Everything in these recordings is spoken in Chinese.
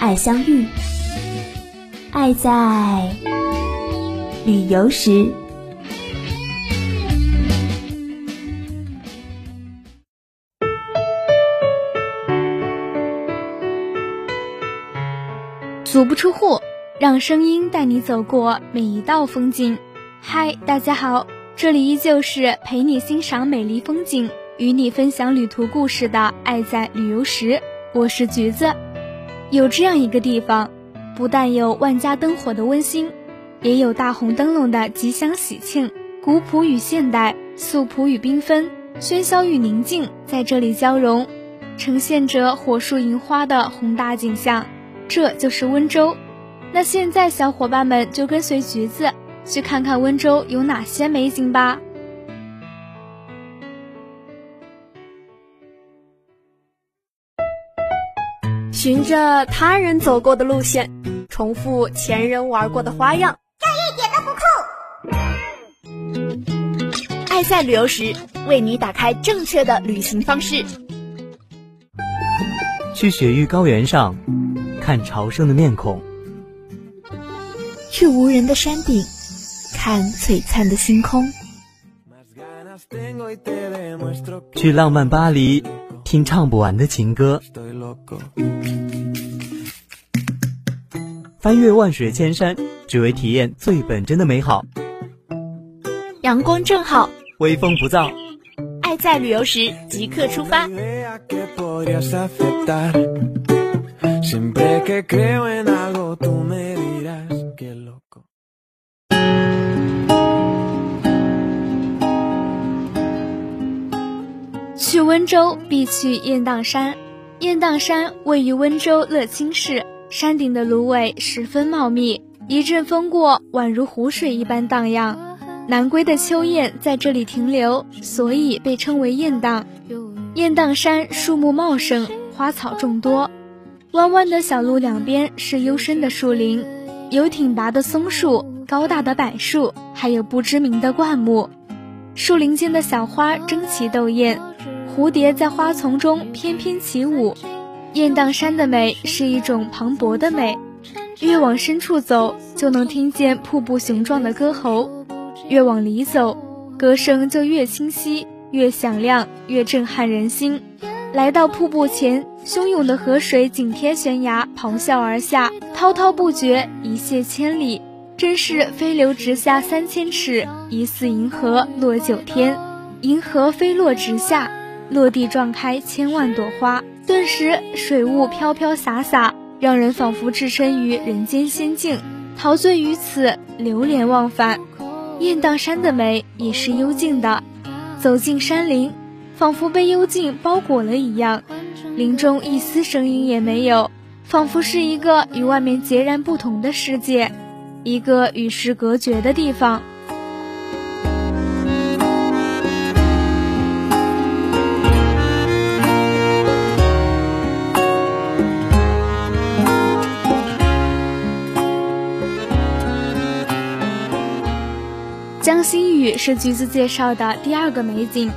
爱相遇，爱在旅游时。足不出户，让声音带你走过每一道风景。嗨，大家好，这里依旧是陪你欣赏美丽风景，与你分享旅途故事的《爱在旅游时》，我是橘子。有这样一个地方，不但有万家灯火的温馨，也有大红灯笼的吉祥喜庆。古朴与现代，素朴与缤纷，喧嚣与宁静在这里交融，呈现着火树银花的宏大景象。这就是温州。那现在，小伙伴们就跟随橘子去看看温州有哪些美景吧。循着他人走过的路线，重复前人玩过的花样，这一点都不酷。爱在旅游时，为你打开正确的旅行方式。去雪域高原上看朝圣的面孔，去无人的山顶看璀璨的星空，去浪漫巴黎听唱不完的情歌。翻越万水千山，只为体验最本真的美好。阳光正好，微风不燥，爱在旅游时即刻出发。去温州必去雁荡山。雁荡山位于温州乐清市，山顶的芦苇十分茂密，一阵风过，宛如湖水一般荡漾。南归的秋雁在这里停留，所以被称为雁荡。雁荡山树木茂盛，花草众多，弯弯的小路两边是幽深的树林，有挺拔的松树、高大的柏树，还有不知名的灌木。树林间的小花争奇斗艳。蝴蝶在花丛中翩翩起舞，雁荡山的美是一种磅礴的美。越往深处走，就能听见瀑布雄壮的歌喉；越往里走，歌声就越清晰、越响亮、越震撼人心。来到瀑布前，汹涌的河水紧贴悬崖咆哮而下，滔滔不绝，一泻千里，真是飞流直下三千尺，疑似银河落九天。银河飞落直下。落地撞开千万朵花，顿时水雾飘飘洒洒，让人仿佛置身于人间仙境，陶醉于此，流连忘返。雁荡山的美也是幽静的，走进山林，仿佛被幽静包裹了一样，林中一丝声音也没有，仿佛是一个与外面截然不同的世界，一个与世隔绝的地方。江心屿是橘子介绍的第二个美景。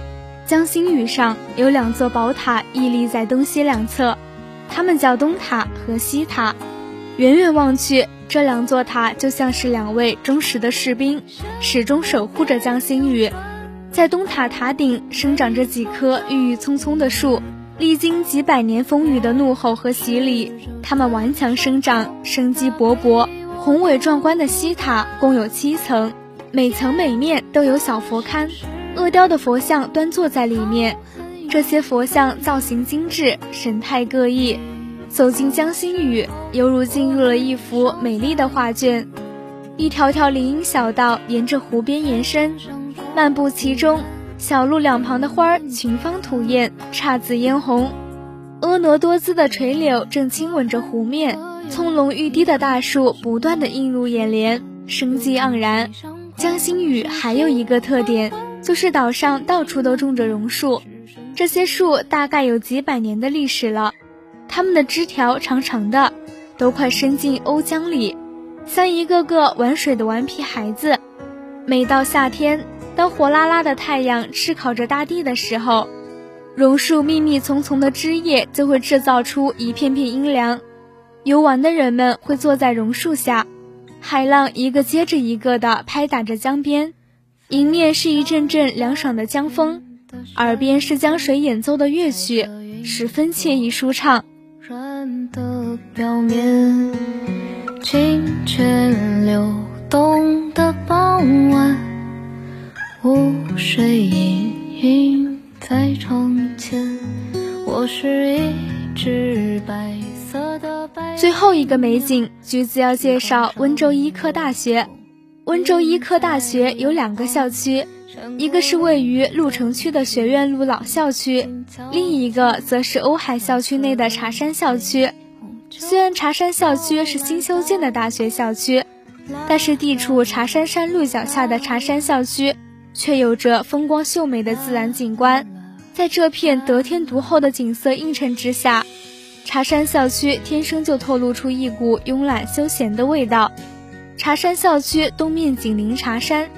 江心屿上有两座宝塔屹立在东西两侧，它们叫东塔和西塔。远远望去，这两座塔就像是两位忠实的士兵，始终守护着江心屿。在东塔塔顶生长着几棵郁郁葱葱的树，历经几百年风雨的怒吼和洗礼，它们顽强生长，生机勃勃。宏伟壮观的西塔共有七层。每层每面都有小佛龛，阿雕的佛像端坐在里面。这些佛像造型精致，神态各异。走进江心屿，犹如进入了一幅美丽的画卷。一条条林荫小道沿着湖边延伸，漫步其中，小路两旁的花儿群芳吐艳，姹紫嫣红。婀娜多姿的垂柳正亲吻着湖面，葱茏欲滴的大树不断的映入眼帘，生机盎然。江心屿还有一个特点，就是岛上到处都种着榕树，这些树大概有几百年的历史了，它们的枝条长长的，都快伸进瓯江里，像一个个玩水的顽皮孩子。每到夏天，当火辣辣的太阳炙烤着大地的时候，榕树密密丛丛的枝叶就会制造出一片片阴凉，游玩的人们会坐在榕树下。海浪一个接着一个的拍打着江边，迎面是一阵阵凉爽的江风，耳边是江水演奏的乐曲，十分惬意舒畅。的表面清泉流动的傍晚，湖水氤氲在窗前，我是一只白色的。最后一个美景，橘子要介绍温州医科大学。温州医科大学有两个校区，一个是位于鹿城区的学院路老校区，另一个则是瓯海校区内的茶山校区。虽然茶山校区是新修建的大学校区，但是地处茶山山路脚下的茶山校区，却有着风光秀美的自然景观。在这片得天独厚的景色映衬之下。茶山校区天生就透露出一股慵懒休闲的味道。茶山校区东面紧邻茶山，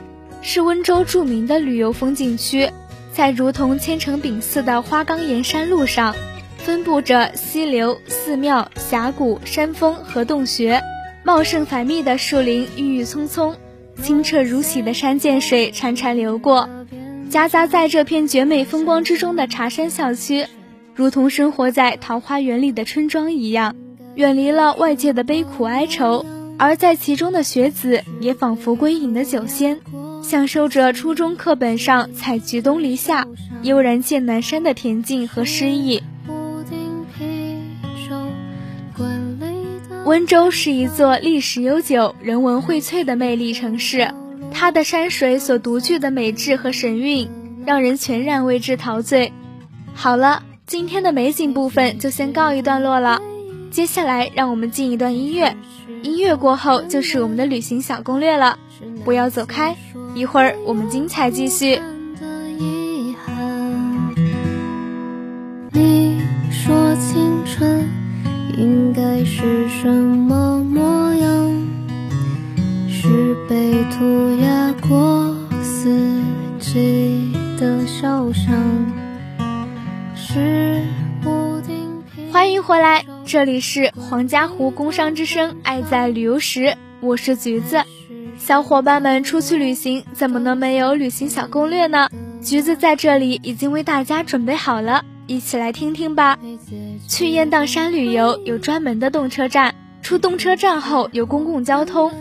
是温州著名的旅游风景区。在如同千层饼似的花岗岩山路上，分布着溪流、寺庙、峡谷、山峰和洞穴。茂盛繁密的树林郁郁葱葱，清澈如洗的山涧水潺潺流过。夹杂在这片绝美风光之中的茶山校区。如同生活在桃花源里的春庄一样，远离了外界的悲苦哀愁，而在其中的学子也仿佛归隐的酒仙，享受着初中课本上“采菊东篱下，悠然见南山”的恬静和诗意。温州是一座历史悠久、人文荟萃的魅力城市，它的山水所独具的美致和神韵，让人全然为之陶醉。好了。今天的美景部分就先告一段落了，接下来让我们进一段音乐，音乐过后就是我们的旅行小攻略了，不要走开，一会儿我们精彩继续。你说青春应该是什么模样？是被涂鸦过四季的小巷。欢迎回来，这里是黄家湖工商之声，爱在旅游时，我是橘子。小伙伴们出去旅行，怎么能没有旅行小攻略呢？橘子在这里已经为大家准备好了，一起来听听吧。去雁荡山旅游有专门的动车站，出动车站后有公共交通，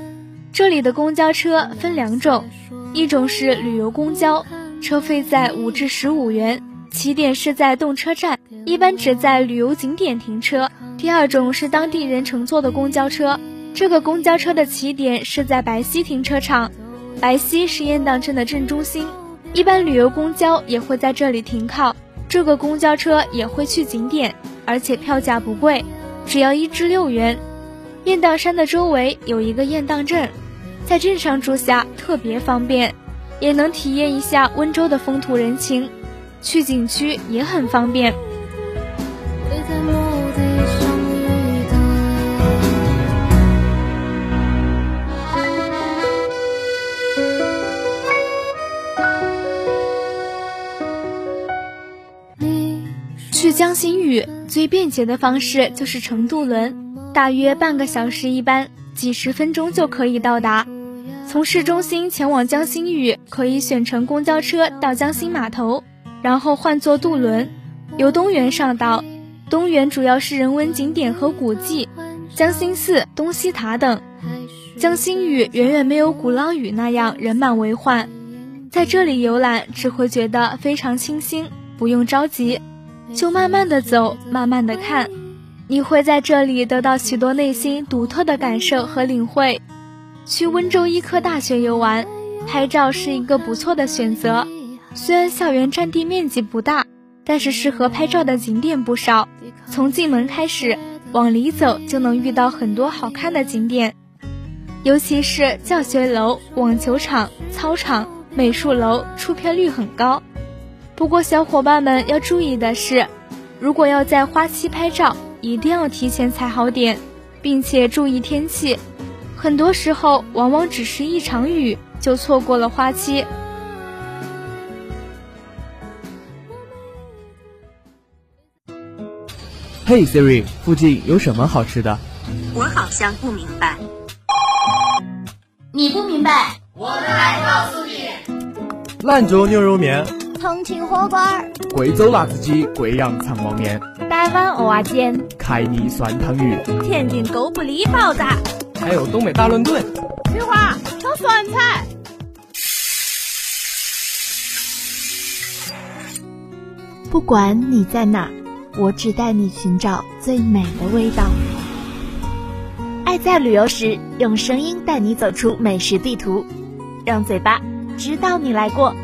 这里的公交车分两种，一种是旅游公交，车费在五至十五元。起点是在动车站，一般只在旅游景点停车。第二种是当地人乘坐的公交车，这个公交车的起点是在白溪停车场。白溪是雁荡镇的镇中心，一般旅游公交也会在这里停靠。这个公交车也会去景点，而且票价不贵，只要一至六元。雁荡山的周围有一个雁荡镇，在镇上住下特别方便，也能体验一下温州的风土人情。去景区也很方便。去江心屿最便捷的方式就是乘渡轮，大约半个小时一班，几十分钟就可以到达。从市中心前往江心屿，可以选乘公交车到江心码头。然后换坐渡轮，由东园上岛。东园主要是人文景点和古迹，江心寺、东西塔等。江心屿远远没有鼓浪屿那样人满为患，在这里游览只会觉得非常清新，不用着急，就慢慢的走，慢慢的看，你会在这里得到许多内心独特的感受和领会。去温州医科大学游玩，拍照是一个不错的选择。虽然校园占地面积不大，但是适合拍照的景点不少。从进门开始，往里走就能遇到很多好看的景点，尤其是教学楼、网球场、操场、美术楼，出片率很高。不过，小伙伴们要注意的是，如果要在花期拍照，一定要提前踩好点，并且注意天气。很多时候，往往只是一场雨，就错过了花期。嘿，Siri，附近有什么好吃的？我好像不明白。你不明白，我们来告诉你。兰州牛肉面，重庆火锅，贵州辣子鸡，贵阳肠旺面，台湾蚵仔煎，凯尼酸汤鱼，天津狗不理包子，还有东北大乱炖。菊花炒酸菜。不管你在哪。我只带你寻找最美的味道。爱在旅游时，用声音带你走出美食地图，让嘴巴知道你来过。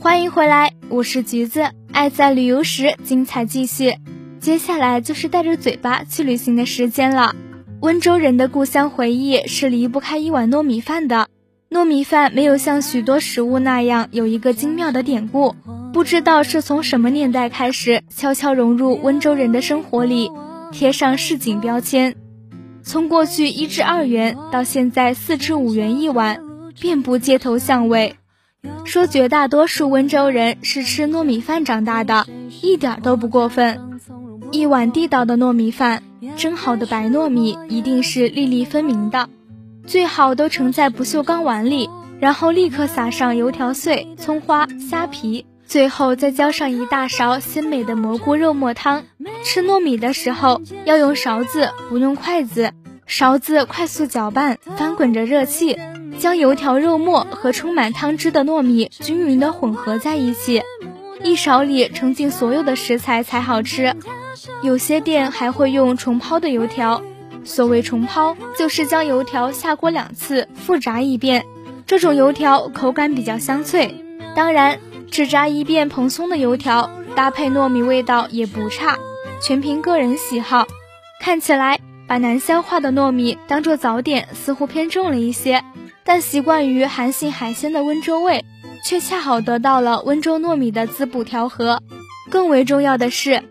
欢迎回来，我是橘子。爱在旅游时，精彩继续。接下来就是带着嘴巴去旅行的时间了。温州人的故乡回忆是离不开一碗糯米饭的。糯米饭没有像许多食物那样有一个精妙的典故，不知道是从什么年代开始悄悄融入温州人的生活里，贴上市井标签。从过去一至二元到现在四至五元一碗，遍布街头巷尾。说绝大多数温州人是吃糯米饭长大的，一点都不过分。一碗地道的糯米饭。蒸好的白糯米一定是粒粒分明的，最好都盛在不锈钢碗里，然后立刻撒上油条碎、葱花、虾皮，最后再浇上一大勺鲜美的蘑菇肉末汤。吃糯米的时候要用勺子，不用筷子。勺子快速搅拌，翻滚着热气，将油条、肉末和充满汤汁的糯米均匀地混合在一起。一勺里盛进所有的食材才好吃。有些店还会用重抛的油条，所谓重抛，就是将油条下锅两次，复炸一遍。这种油条口感比较香脆。当然，只炸一遍蓬松的油条，搭配糯米味道也不差，全凭个人喜好。看起来把难消化的糯米当做早点，似乎偏重了一些，但习惯于韩信海鲜的温州味，却恰好得到了温州糯米的滋补调和。更为重要的是。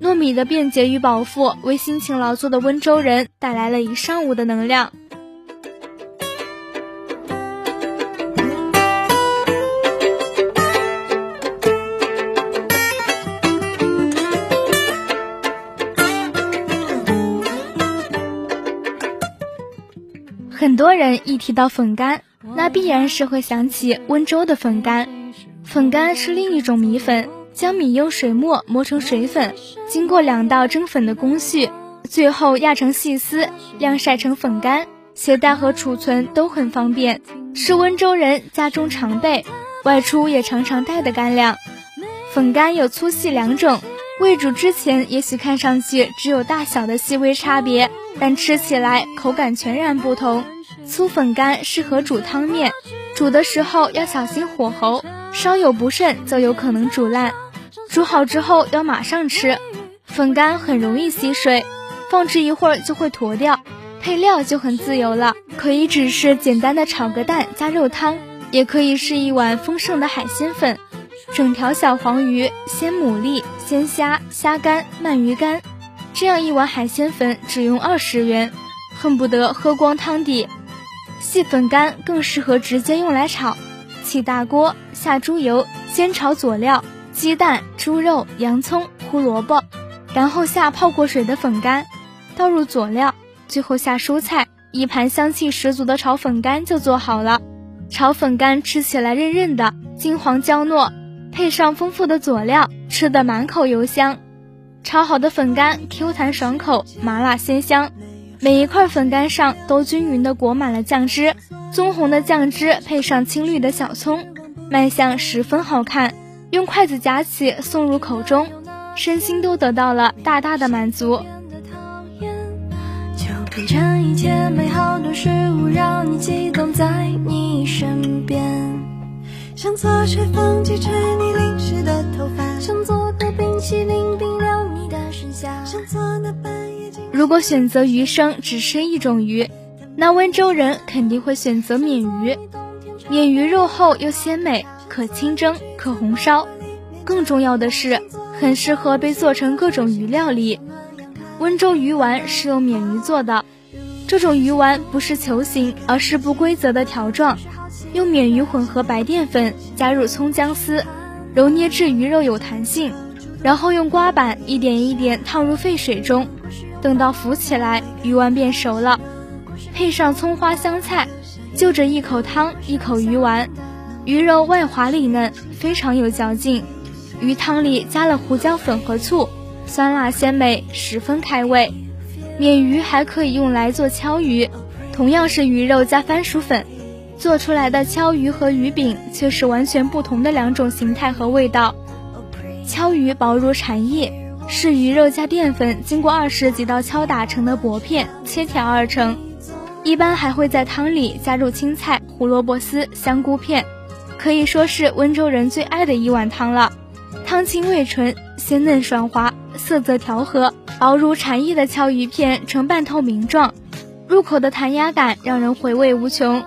糯米的便捷与饱腹，为辛勤劳作的温州人带来了一上午的能量。很多人一提到粉干，那必然是会想起温州的粉干。粉干是另一种米粉。将米用水磨磨成水粉，经过两道蒸粉的工序，最后压成细丝，晾晒成粉干，携带和储存都很方便，是温州人家中常备，外出也常常带的干粮。粉干有粗细两种，未煮之前也许看上去只有大小的细微差别，但吃起来口感全然不同。粗粉干适合煮汤面，煮的时候要小心火候，稍有不慎就有可能煮烂。煮好之后要马上吃，粉干很容易吸水，放置一会儿就会坨掉。配料就很自由了，可以只是简单的炒个蛋加肉汤，也可以是一碗丰盛的海鲜粉，整条小黄鱼、鲜牡蛎、鲜虾、虾干、鳗鱼干，这样一碗海鲜粉只用二十元，恨不得喝光汤底。细粉干更适合直接用来炒，起大锅下猪油，先炒佐料。鸡蛋、猪肉、洋葱、胡萝卜，然后下泡过水的粉干，倒入佐料，最后下蔬菜，一盘香气十足的炒粉干就做好了。炒粉干吃起来韧韧的，金黄焦糯，配上丰富的佐料，吃得满口油香。炒好的粉干 Q 弹爽口，麻辣鲜香，每一块粉干上都均匀地裹满了酱汁，棕红的酱汁配上青绿的小葱，卖相十分好看。用筷子夹起送入口中，身心都得到了大大的满足。成一切美好的事物，让你激动在你身边。想做吹风机吹你淋湿的头发，想做的冰淇淋冰凉你的身下，想做那半夜。如果选择余生只吃一种鱼，那温州人肯定会选择鲶鱼。鲶鱼肉厚又鲜美，可清蒸，可红烧，更重要的是，很适合被做成各种鱼料理。温州鱼丸是用鲶鱼做的，这种鱼丸不是球形，而是不规则的条状。用鲶鱼混合白淀粉，加入葱姜丝，揉捏至鱼肉有弹性，然后用刮板一点一点烫入沸水中，等到浮起来，鱼丸变熟了。配上葱花香菜，就着一口汤一口鱼丸，鱼肉外滑里嫩，非常有嚼劲。鱼汤里加了胡椒粉和醋，酸辣鲜美，十分开胃。鲶鱼还可以用来做敲鱼，同样是鱼肉加番薯粉。做出来的敲鱼和鱼饼却是完全不同的两种形态和味道。敲鱼薄如蝉翼，是鱼肉加淀粉经过二十几道敲打成的薄片，切条而成。一般还会在汤里加入青菜、胡萝卜丝、香菇片，可以说是温州人最爱的一碗汤了。汤清味醇，鲜嫩爽滑，色泽调和，薄如蝉翼的锹鱼片呈半透明状，入口的弹牙感让人回味无穷。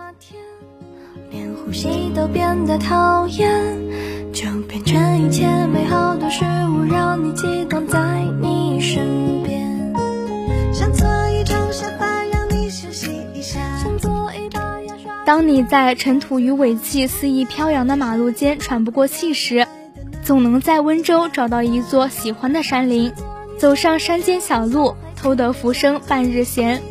连呼吸都变得讨厌，就变成一切美好的事物，让你激动在你身边。当你在尘土与尾气肆意飘扬的马路间喘不过气时，总能在温州找到一座喜欢的山林，走上山间小路，偷得浮生半日闲。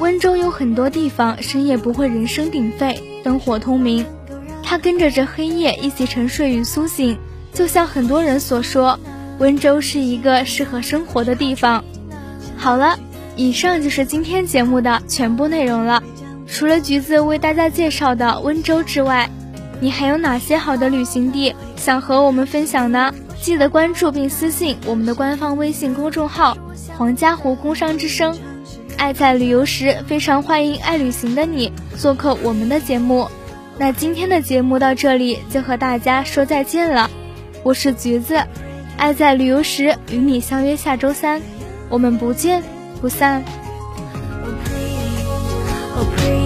温州有很多地方深夜不会人声鼎沸，灯火通明。它跟着这黑夜一起沉睡与苏醒，就像很多人所说，温州是一个适合生活的地方。好了，以上就是今天节目的全部内容了。除了橘子为大家介绍的温州之外，你还有哪些好的旅行地想和我们分享呢？记得关注并私信我们的官方微信公众号“黄家湖工商之声”。爱在旅游时，非常欢迎爱旅行的你做客我们的节目。那今天的节目到这里就和大家说再见了，我是橘子，爱在旅游时与你相约下周三，我们不见不散。Oh, praise.